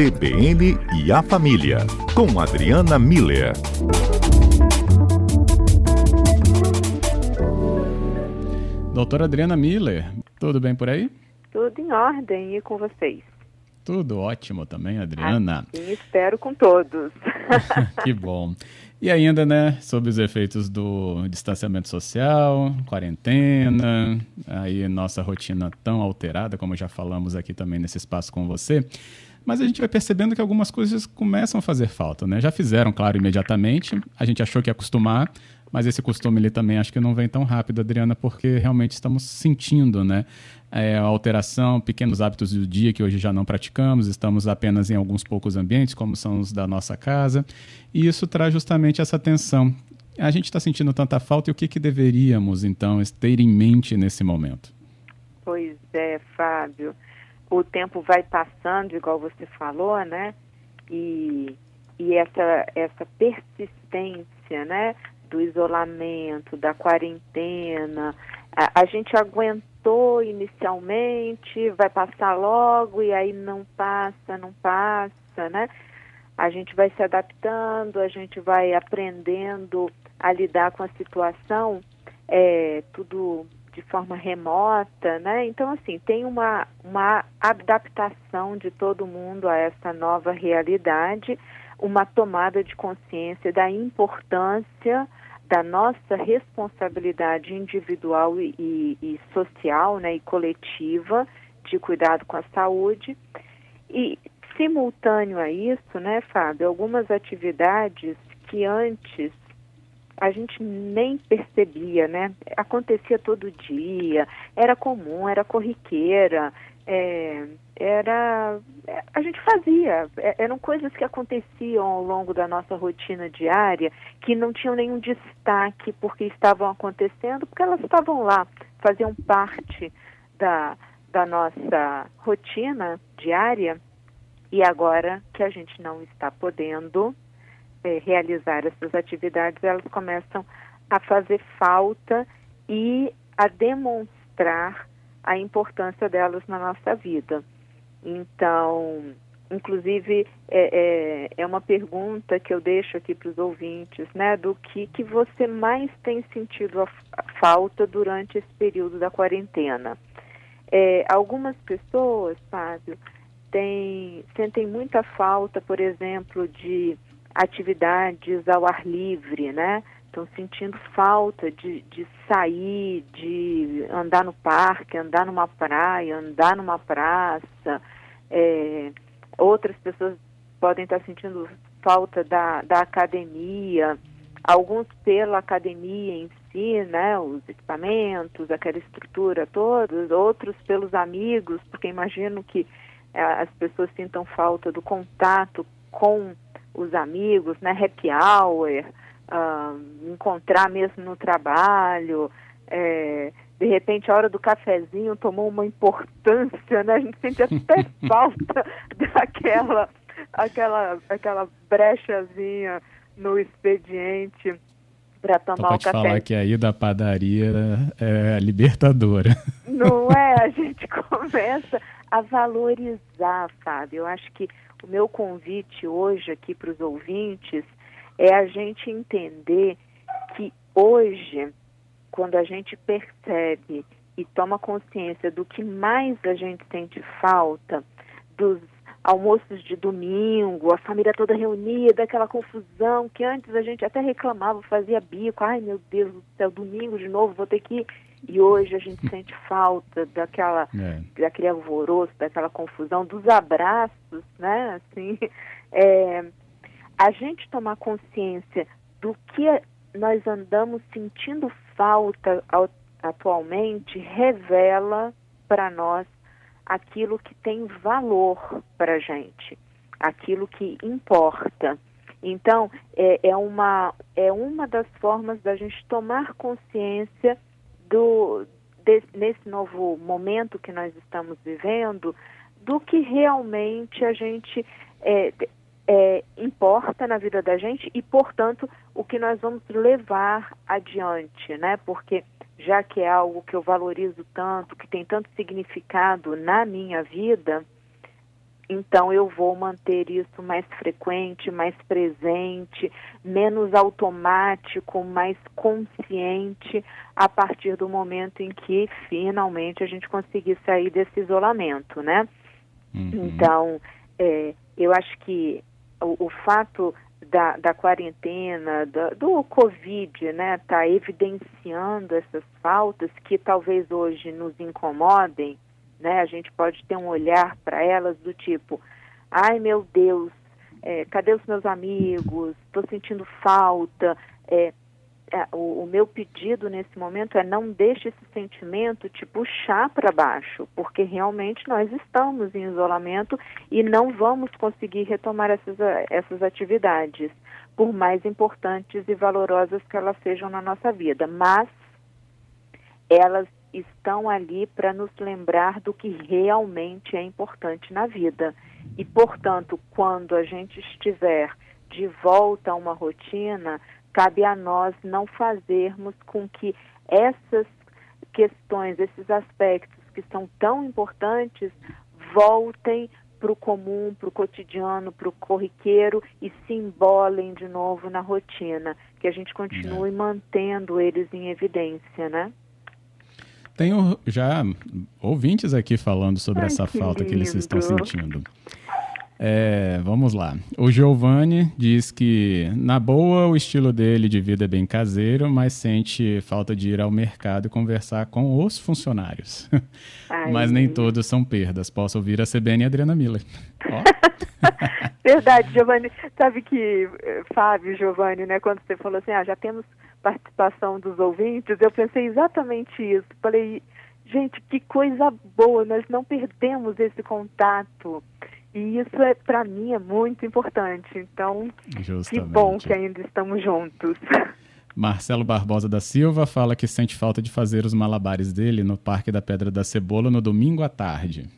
CBN e a Família, com Adriana Miller. Doutora Adriana Miller, tudo bem por aí? Tudo em ordem e com vocês? Tudo ótimo também, Adriana. Sim, espero com todos. que bom. E ainda, né, sobre os efeitos do distanciamento social, quarentena, aí nossa rotina tão alterada, como já falamos aqui também nesse espaço com você. Mas a gente vai percebendo que algumas coisas começam a fazer falta, né? Já fizeram, claro, imediatamente. A gente achou que ia acostumar, mas esse costume ele também acho que não vem tão rápido, Adriana, porque realmente estamos sentindo, né? É, a alteração, pequenos hábitos do dia que hoje já não praticamos, estamos apenas em alguns poucos ambientes, como são os da nossa casa, e isso traz justamente essa tensão. A gente está sentindo tanta falta e o que, que deveríamos, então, ter em mente nesse momento? Pois é, Fábio. O tempo vai passando, igual você falou, né? E, e essa, essa persistência, né? do isolamento, da quarentena. A, a, gente aguentou inicialmente, vai passar logo e aí não passa, não passa, né? A gente vai se adaptando, a gente vai aprendendo a lidar com a situação, é, tudo de forma remota, né? Então, assim, tem uma, uma adaptação de todo mundo a essa nova realidade, uma tomada de consciência da importância da nossa responsabilidade individual e, e, e, social né, e coletiva de cuidado com a saúde. E, simultâneo a isso, né, Fábio, algumas atividades que antes a gente nem percebia, né? Acontecia todo dia, era comum, era corriqueira, é, era é, a gente fazia é, eram coisas que aconteciam ao longo da nossa rotina diária que não tinham nenhum destaque porque estavam acontecendo porque elas estavam lá faziam parte da da nossa rotina diária e agora que a gente não está podendo é, realizar essas atividades elas começam a fazer falta e a demonstrar a importância delas na nossa vida. Então, inclusive, é, é, é uma pergunta que eu deixo aqui para os ouvintes, né? Do que, que você mais tem sentido a, a falta durante esse período da quarentena. É, algumas pessoas, Fábio, tem, sentem muita falta, por exemplo, de atividades ao ar livre, né? estão sentindo falta de, de sair, de andar no parque, andar numa praia, andar numa praça. É, outras pessoas podem estar sentindo falta da, da academia, alguns pela academia em si, né, os equipamentos, aquela estrutura toda, outros pelos amigos, porque imagino que é, as pessoas sintam falta do contato com os amigos, né, happy hour, uh, encontrar mesmo no trabalho, é, de repente a hora do cafezinho tomou uma importância, né? A gente sente até falta daquela aquela, aquela brechazinha no expediente para tomar o café. falar que aí da padaria é libertadora. Não é? A gente começa a valorizar, Fábio. Eu acho que o meu convite hoje aqui para os ouvintes é a gente entender que hoje, quando a gente percebe e toma consciência do que mais a gente sente falta, dos almoços de domingo, a família toda reunida, aquela confusão que antes a gente até reclamava, fazia bico, ai meu Deus do céu, domingo de novo, vou ter que. E hoje a gente sente falta daquela, é. daquele alvoroço, daquela confusão, dos abraços, né? Assim, é, a gente tomar consciência do que nós andamos sentindo falta atualmente revela para nós aquilo que tem valor para a gente, aquilo que importa. Então, é, é, uma, é uma das formas da gente tomar consciência do, desse, nesse novo momento que nós estamos vivendo, do que realmente a gente é, é, importa na vida da gente e, portanto, o que nós vamos levar adiante, né? Porque já que é algo que eu valorizo tanto, que tem tanto significado na minha vida, então eu vou manter isso mais frequente, mais presente, menos automático, mais consciente a partir do momento em que finalmente a gente conseguir sair desse isolamento, né? Uhum. Então, é, eu acho que o, o fato da, da quarentena, da, do Covid, né, tá evidenciando essas faltas que talvez hoje nos incomodem, né? A gente pode ter um olhar para elas do tipo, ai meu Deus, é, cadê os meus amigos? Estou sentindo falta. É, é, o, o, meu pedido nesse momento é não deixe esse sentimento te puxar para baixo, porque realmente nós estamos em isolamento e não vamos conseguir retomar essas, essas atividades, por mais importantes e valorosas que elas sejam na nossa vida. Mas elas estão ali para nos lembrar do que realmente é importante na vida. E, portanto, quando a gente estiver de volta a uma rotina, cabe a nós não fazermos com que essas questões, esses aspectos que são tão importantes, voltem para o comum, para o cotidiano, para o corriqueiro e se embolem de novo na rotina, que a gente continue é. mantendo eles em evidência, né? Tenho já ouvintes aqui falando sobre Ai, essa que falta lindo. que eles estão sentindo. É, vamos lá. O Giovanni diz que, na boa, o estilo dele de vida é bem caseiro, mas sente falta de ir ao mercado e conversar com os funcionários. Ai, mas nem todos são perdas. Posso ouvir a CBN e a Adriana Miller. Verdade, Giovanni. Sabe que, eh, Fábio, Giovanni, né, quando você falou assim, ah, já temos participação dos ouvintes, eu pensei exatamente isso. Falei, gente, que coisa boa, nós não perdemos esse contato. E isso é para mim é muito importante. Então, Justamente. que bom que ainda estamos juntos. Marcelo Barbosa da Silva fala que sente falta de fazer os malabares dele no Parque da Pedra da Cebola no domingo à tarde.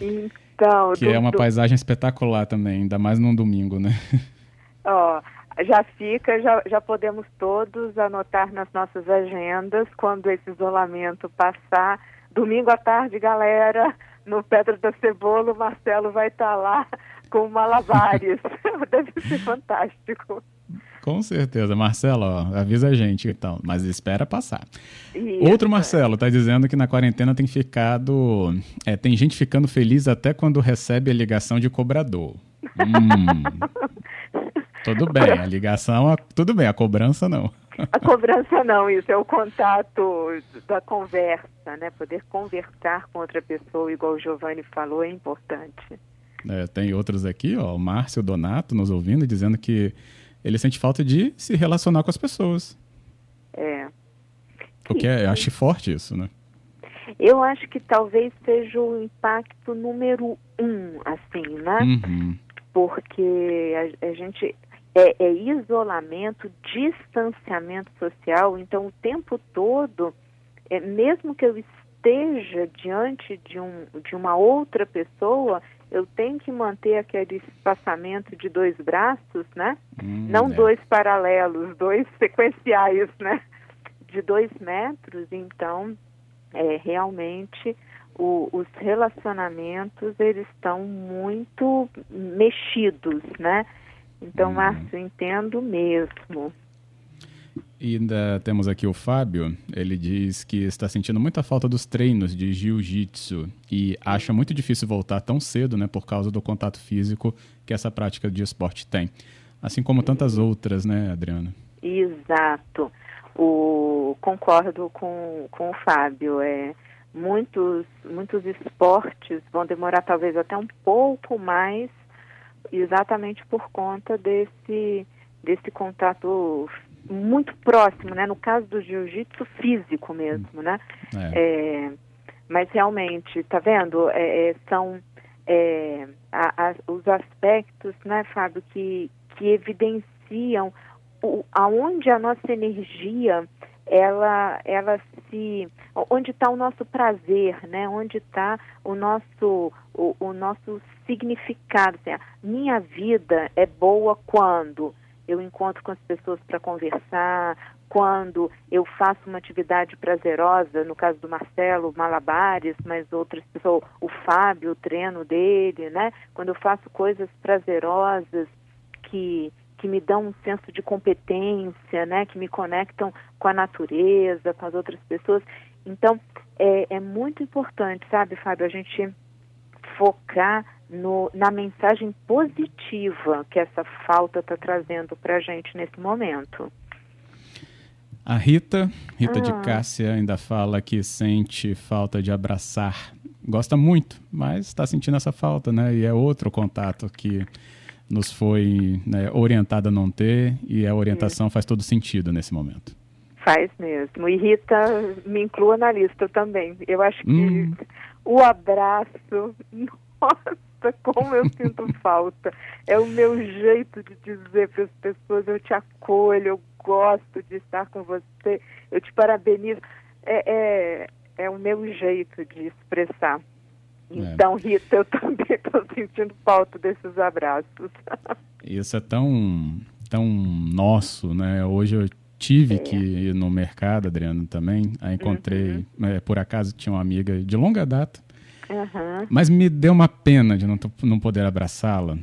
Então, que do, é uma do... paisagem espetacular também, ainda mais num domingo, né? Ó, já fica, já, já podemos todos anotar nas nossas agendas quando esse isolamento passar. Domingo à tarde, galera, no Pedra da Cebola, o Marcelo vai estar tá lá com malabares. Deve ser fantástico. Com certeza. Marcelo, ó, avisa a gente então, mas espera passar. Isso. Outro Marcelo está dizendo que na quarentena tem ficado. É, tem gente ficando feliz até quando recebe a ligação de cobrador. Hum. Tudo bem, a ligação, tudo bem, a cobrança não. A cobrança não, isso é o contato da conversa, né? Poder conversar com outra pessoa, igual o Giovanni falou, é importante. É, tem outros aqui, ó, o Márcio Donato nos ouvindo, dizendo que ele sente falta de se relacionar com as pessoas. É. O que é, acho forte isso, né? Eu acho que talvez seja o impacto número um, assim, né? Uhum. Porque a, a gente é, é isolamento, distanciamento social. Então, o tempo todo, é, mesmo que eu esteja diante de, um, de uma outra pessoa, eu tenho que manter aquele espaçamento de dois braços, né? Hum, Não é. dois paralelos, dois sequenciais, né? De dois metros. Então, é, realmente, o, os relacionamentos, eles estão muito mexidos, né? Então, hum. Márcio, entendo mesmo. E ainda temos aqui o Fábio, ele diz que está sentindo muita falta dos treinos de jiu-jitsu e acha muito difícil voltar tão cedo, né, por causa do contato físico que essa prática de esporte tem. Assim como tantas outras, né, Adriana? Exato. O, concordo com, com o Fábio. É, muitos, muitos esportes vão demorar talvez até um pouco mais exatamente por conta desse, desse contato muito próximo, né? No caso do jiu-jitsu físico mesmo, né? É. É, mas realmente, tá vendo? É, é são é, a, a, os aspectos, né, Fábio, que, que evidenciam o, aonde a nossa energia ela, ela se, onde está o nosso prazer, né? Onde está o nosso, o, o nosso significado. Assim, minha vida é boa quando eu encontro com as pessoas para conversar, quando eu faço uma atividade prazerosa, no caso do Marcelo, malabares, mas outras pessoas, o Fábio, o treino dele, né? Quando eu faço coisas prazerosas que que me dão um senso de competência, né? Que me conectam com a natureza, com as outras pessoas. Então, é, é muito importante, sabe, Fábio, a gente focar no, na mensagem positiva que essa falta está trazendo para a gente nesse momento. A Rita, Rita de ah. Cássia, ainda fala que sente falta de abraçar. Gosta muito, mas está sentindo essa falta, né? E é outro contato que nos foi né, orientado a não ter e a orientação faz todo sentido nesse momento. Faz mesmo. E Rita, me inclua na lista também. Eu acho que hum. o abraço, nossa, como eu sinto falta. É o meu jeito de dizer para as pessoas: eu te acolho, eu gosto de estar com você, eu te parabenizo. É, é, é o meu jeito de expressar. É. Então, Rita, eu também estou sentindo falta desses abraços. Isso é tão, tão nosso, né? Hoje eu tive é. que ir no mercado, Adriano, também. Aí encontrei, uhum. é, por acaso, tinha uma amiga de longa data. Uhum. Mas me deu uma pena de não, não poder abraçá-la.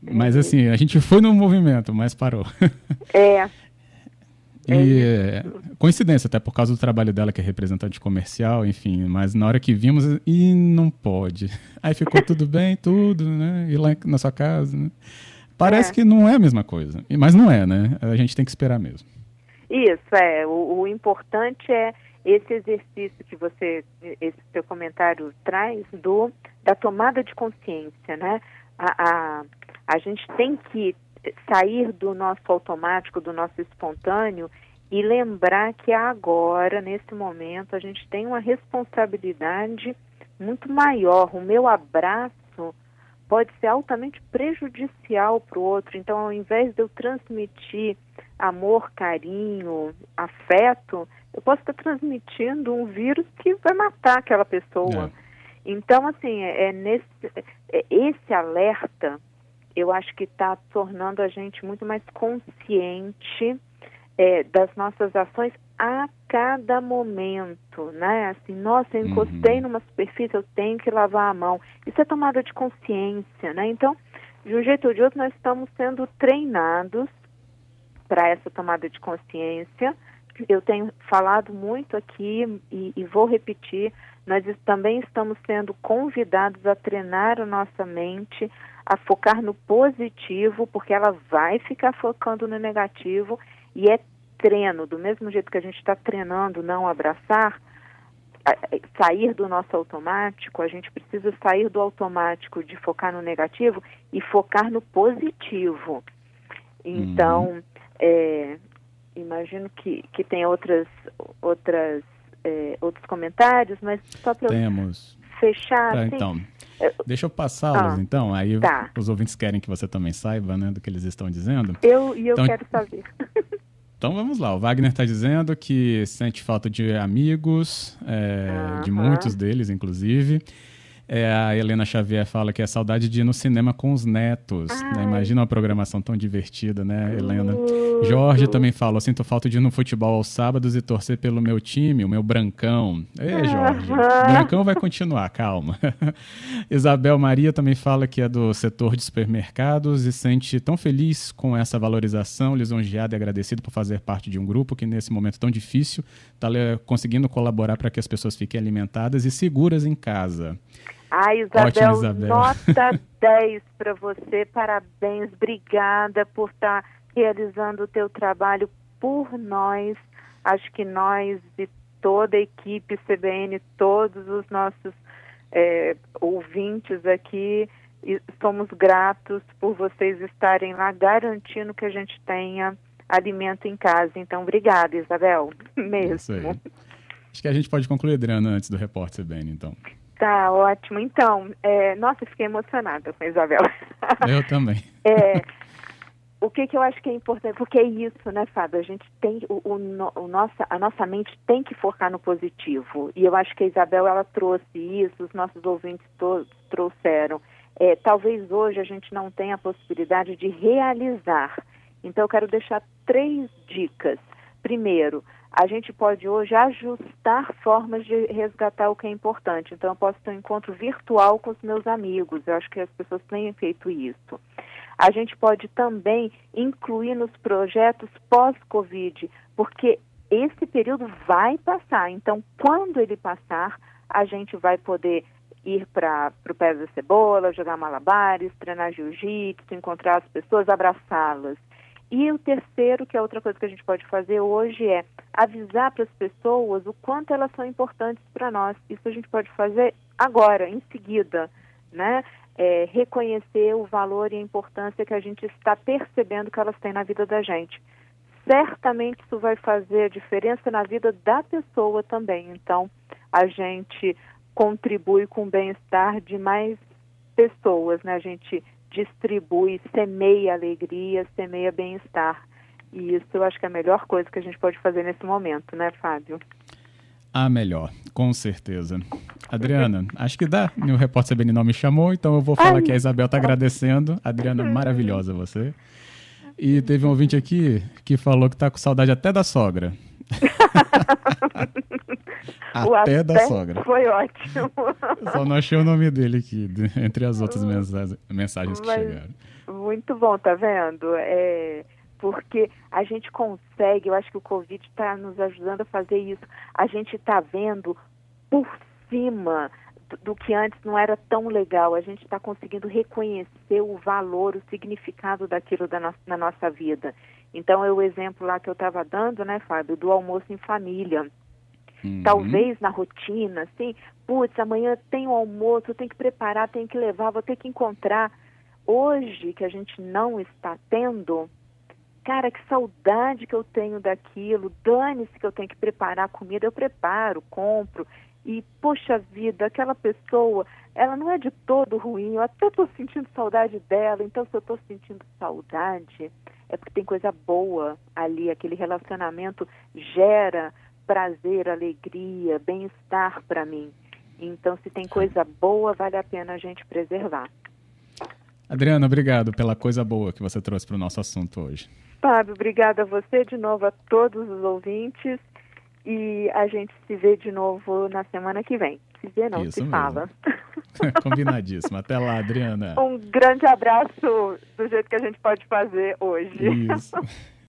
Mas assim, a gente foi no movimento, mas parou. É, e é coincidência, até por causa do trabalho dela, que é representante comercial, enfim, mas na hora que vimos, e não pode. Aí ficou tudo bem, tudo, né? Ir lá na sua casa, né? Parece é. que não é a mesma coisa, mas não é, né? A gente tem que esperar mesmo. Isso, é. O, o importante é esse exercício que você, esse seu comentário traz do da tomada de consciência, né? A, a, a gente tem que sair do nosso automático, do nosso espontâneo e lembrar que agora, nesse momento, a gente tem uma responsabilidade muito maior. O meu abraço pode ser altamente prejudicial para o outro. Então, ao invés de eu transmitir amor, carinho, afeto, eu posso estar transmitindo um vírus que vai matar aquela pessoa. É. Então, assim, é, é nesse, é, esse alerta eu acho que está tornando a gente muito mais consciente é, das nossas ações a cada momento, né? Assim, nossa, eu encostei uhum. numa superfície, eu tenho que lavar a mão. Isso é tomada de consciência, né? Então, de um jeito ou de outro, nós estamos sendo treinados para essa tomada de consciência. Eu tenho falado muito aqui e, e vou repetir, nós também estamos sendo convidados a treinar a nossa mente a focar no positivo, porque ela vai ficar focando no negativo e é treino, do mesmo jeito que a gente está treinando não abraçar, sair do nosso automático, a gente precisa sair do automático de focar no negativo e focar no positivo. Então, uhum. é, imagino que, que tem outras, outras, é, outros comentários, mas só para fechar. Tá, assim, então, Deixa eu passá-los, ah, então. Aí tá. os ouvintes querem que você também saiba, né, do que eles estão dizendo. Eu e eu então, quero saber. então vamos lá. O Wagner está dizendo que sente falta de amigos, é, uh -huh. de muitos deles, inclusive. É, a Helena Xavier fala que é saudade de ir no cinema com os netos. Né? Imagina uma programação tão divertida, né, Helena? Jorge também fala: sinto falta de ir no futebol aos sábados e torcer pelo meu time, o meu Brancão. Ê, Jorge. Brancão vai continuar, calma. Isabel Maria também fala que é do setor de supermercados e sente tão feliz com essa valorização, lisonjeado e agradecido por fazer parte de um grupo que, nesse momento tão difícil, está conseguindo colaborar para que as pessoas fiquem alimentadas e seguras em casa. Ai, Isabel, Ótimo, Isabel. nota 10 para você. Parabéns, obrigada por estar tá realizando o teu trabalho por nós. Acho que nós e toda a equipe CBN, todos os nossos é, ouvintes aqui, somos gratos por vocês estarem lá garantindo que a gente tenha alimento em casa. Então, obrigada, Isabel, mesmo. Acho que a gente pode concluir, Adriana, antes do repórter CBN, então. Tá ótimo. Então, é, nossa, fiquei emocionada com a Isabel. Eu também. É, o que, que eu acho que é importante, porque é isso, né, Fábio? A gente tem, o, o, o, nossa, a nossa mente tem que focar no positivo. E eu acho que a Isabel, ela trouxe isso, os nossos ouvintes todos trouxeram. É, talvez hoje a gente não tenha a possibilidade de realizar. Então, eu quero deixar três dicas primeiro, a gente pode hoje ajustar formas de resgatar o que é importante. Então, eu posso ter um encontro virtual com os meus amigos. Eu acho que as pessoas têm feito isso. A gente pode também incluir nos projetos pós-Covid, porque esse período vai passar. Então, quando ele passar, a gente vai poder ir para o pé da cebola, jogar malabares, treinar jiu-jitsu, encontrar as pessoas, abraçá-las. E o terceiro, que é outra coisa que a gente pode fazer hoje, é avisar para as pessoas o quanto elas são importantes para nós. Isso a gente pode fazer agora, em seguida, né? É, reconhecer o valor e a importância que a gente está percebendo que elas têm na vida da gente. Certamente isso vai fazer a diferença na vida da pessoa também. Então, a gente contribui com o bem-estar de mais pessoas, né? A gente distribui, semeia alegria, semeia bem-estar. E isso eu acho que é a melhor coisa que a gente pode fazer nesse momento, né, Fábio? A melhor, com certeza. Adriana, acho que dá. O repórter CBN não me chamou, então eu vou falar Ai. que a Isabel está agradecendo. Adriana, maravilhosa você. E teve um ouvinte aqui que falou que está com saudade até da sogra. até, da sogra. Foi ótimo. Só não achei o nome dele aqui, entre as outras mensagens que Mas, chegaram. Muito bom, tá vendo? É, porque a gente consegue, eu acho que o Covid está nos ajudando a fazer isso. A gente está vendo por cima do, do que antes não era tão legal. A gente está conseguindo reconhecer o valor, o significado daquilo da no, na nossa vida. Então, é o exemplo lá que eu estava dando, né, Fábio, do almoço em família. Uhum. Talvez na rotina, assim, putz, amanhã tem o almoço, eu tenho que preparar, tenho que levar, vou ter que encontrar. Hoje, que a gente não está tendo, cara, que saudade que eu tenho daquilo, dane-se que eu tenho que preparar comida, eu preparo, compro. E, poxa vida, aquela pessoa, ela não é de todo ruim, eu até estou sentindo saudade dela, então se eu estou sentindo saudade, é porque tem coisa boa ali, aquele relacionamento gera prazer, alegria, bem-estar para mim. Então, se tem coisa boa, vale a pena a gente preservar. Adriana, obrigado pela coisa boa que você trouxe para o nosso assunto hoje. Fábio, obrigada a você, de novo a todos os ouvintes. E a gente se vê de novo na semana que vem. Se vê, não, Isso se mesmo. fala. Combinadíssimo. Até lá, Adriana. Um grande abraço do jeito que a gente pode fazer hoje. Isso.